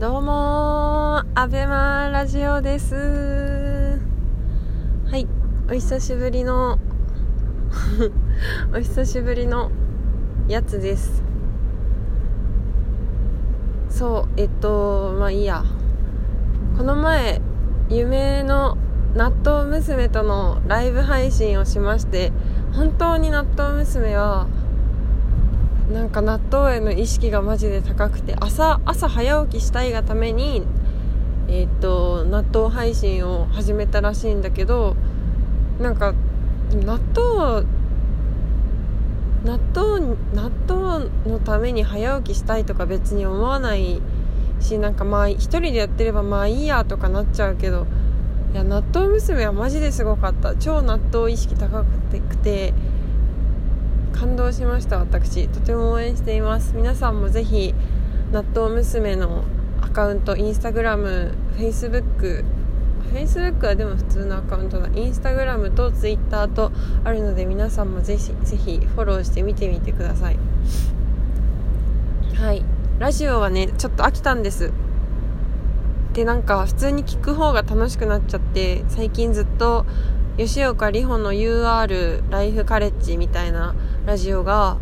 どうもアベマラジオです。はいお久しぶりの お久しぶりのやつです。そうえっとまあいいや。この前夢の納豆娘とのライブ配信をしまして本当に納豆娘はなんか納豆への意識がマジで高くて朝朝早起きしたいがためにえー、っと納豆配信を始めたらしいんだけどなんか納豆納豆納豆のために早起きしたいとか別に思わないしなんかまあ一人でやってればまあいいやとかなっちゃうけどいや納豆娘はマジですごかった。超納豆意識高くて動しました。私とても応援しています。皆さんもぜひ納豆娘のアカウントインスタグラムフェイスブックフェイスブックはでも普通のアカウントだ。インスタグラムとツイッターとあるので皆さんもぜひぜひフォローして見てみてください。はい。ラジオはねちょっと飽きたんです。でなんか普通に聞く方が楽しくなっちゃって最近ずっと吉岡里帆の UR ライフカレッジみたいなラジオが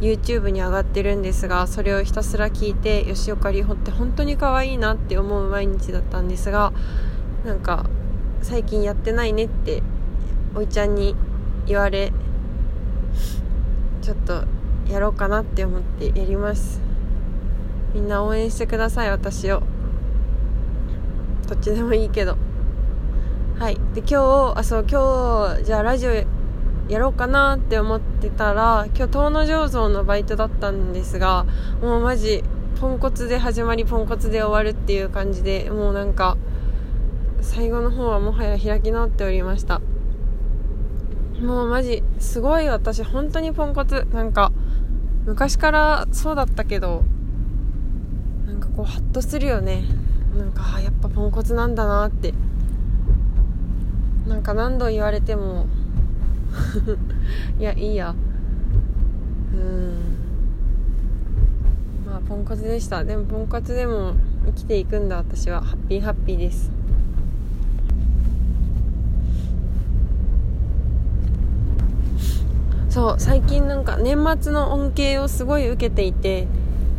YouTube に上がってるんですがそれをひたすら聞いて吉岡里帆って本当に可愛いなって思う毎日だったんですがなんか最近やってないねっておいちゃんに言われちょっとやろうかなって思ってやります。みんな応援してください私を。どっちでもいいけど。はい。で今日あそう今日じゃあラジオやろうかなって思ってたら今日遠野醸造のバイトだったんですがもうマジポンコツで始まりポンコツで終わるっていう感じでもうなんか最後の方はもはや開き直っておりました。もうマジすごい私本当にポンコツ。なんか昔からそうだったけどなんかこうハッとするよね。なんかやっぱポンコツなんだなって。なんか何度言われても いやいいや。うん。まあポンコツでした。でもポンコツでも生きていくんだ。私は。ハッピーハッピーです。そう。最近なんか年末の恩恵をすごい受けていて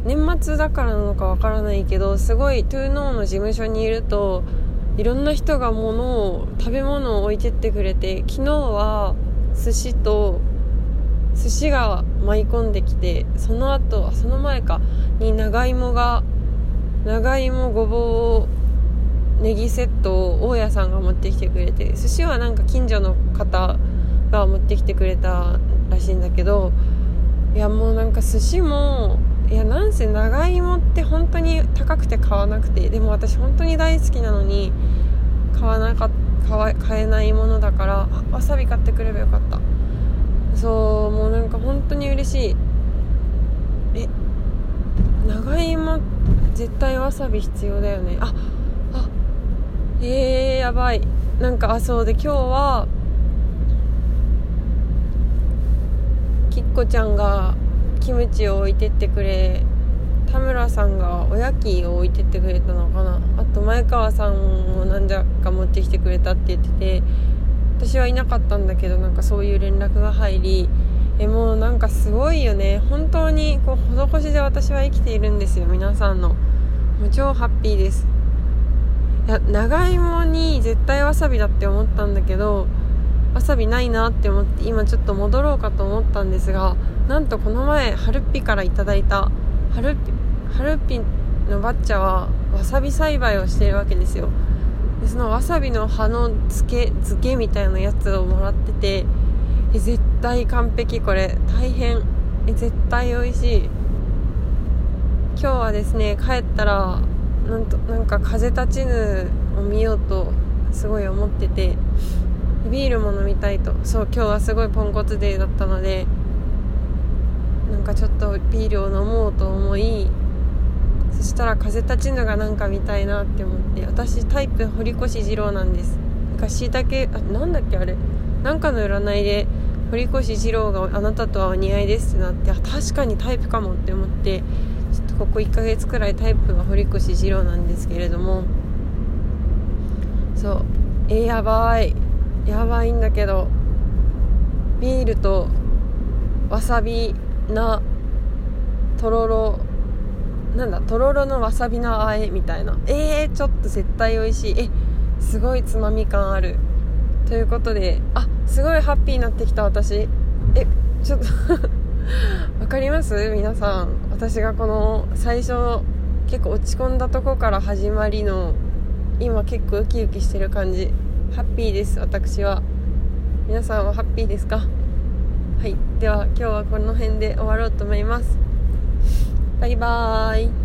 年末だからなのかわからないけどすごいトゥーノーの事務所にいるといろんな人が物を食べ物を置いてってくれて昨日は寿司と寿司が舞い込んできてその後その前かに長芋が長芋ごぼうネギセットを大家さんが持ってきてくれて寿司はなんか近所の方が持ってきてくれたらしいんだけどいやもうなんか寿司もいやなんせ長芋って本当に高くて買わなくてでも私本当に大好きなのに買わなか買買えないものだからわさび買ってくればよかった。そうもうなんか本当に嬉しい。え長芋絶対わさび必要だよね。ああえー、やばい。なんかあそうで今日はきっこちゃんがキムチを置いてってくれ田村さんがおやきを置いてってくれたのかな。あと前川さんも何じゃか持ってきてくれたって言ってて私はいなかったんだけどなんかそういう連絡が入りえもうなんかすごいよね。本当にこう施しで私は生きているんですよ。皆さんの。もう超ハッピーです。いや長芋に絶対わさびだって思ったんだけどわさびないなって思って今ちょっと戻ろうかと思ったんですがなんとこの前ハルッピからいただいたハルッピハルッピのバッチャはわさび栽培をしているわけですよ。でそのわさびの葉の漬け漬けみたいなやつをもらっててえ絶対完璧これ。大変。え絶対美味しい。今日はですね帰ったらなんとなんか風立ちぬを見ようとすごい思っててビールも飲みたいと。そう今日はすごいポンコツデーだったのでなんかちょっとビールを飲もうと思いそしたら風立ちぬがなんか見たいなって思って私タイプ堀越二郎なんです。なんかしいたけあなんだっけあれ。なんかの占いで堀越二郎があなたとはお似合いですってなってあ確かにタイプかもって思ってちょっとここ1ヶ月くらいタイプが堀越二郎なんですけれども。そう。えやばい。やばいんだけどビールとわさびなとろろなんだとろろのわさびのあえみたいな。えー、ちょっと絶対美味しい。えすごいつまみ感ある。ということであすごいハッピーになってきた私。えちょっと わかります？皆さん。私がこの最初結構落ち込んだとこから始まりの今結構ウキウキしてる感じ。ハッピーです私は。皆さんはハッピーですか？はい。では今日はこの辺で終わろうと思います。バイバーイ。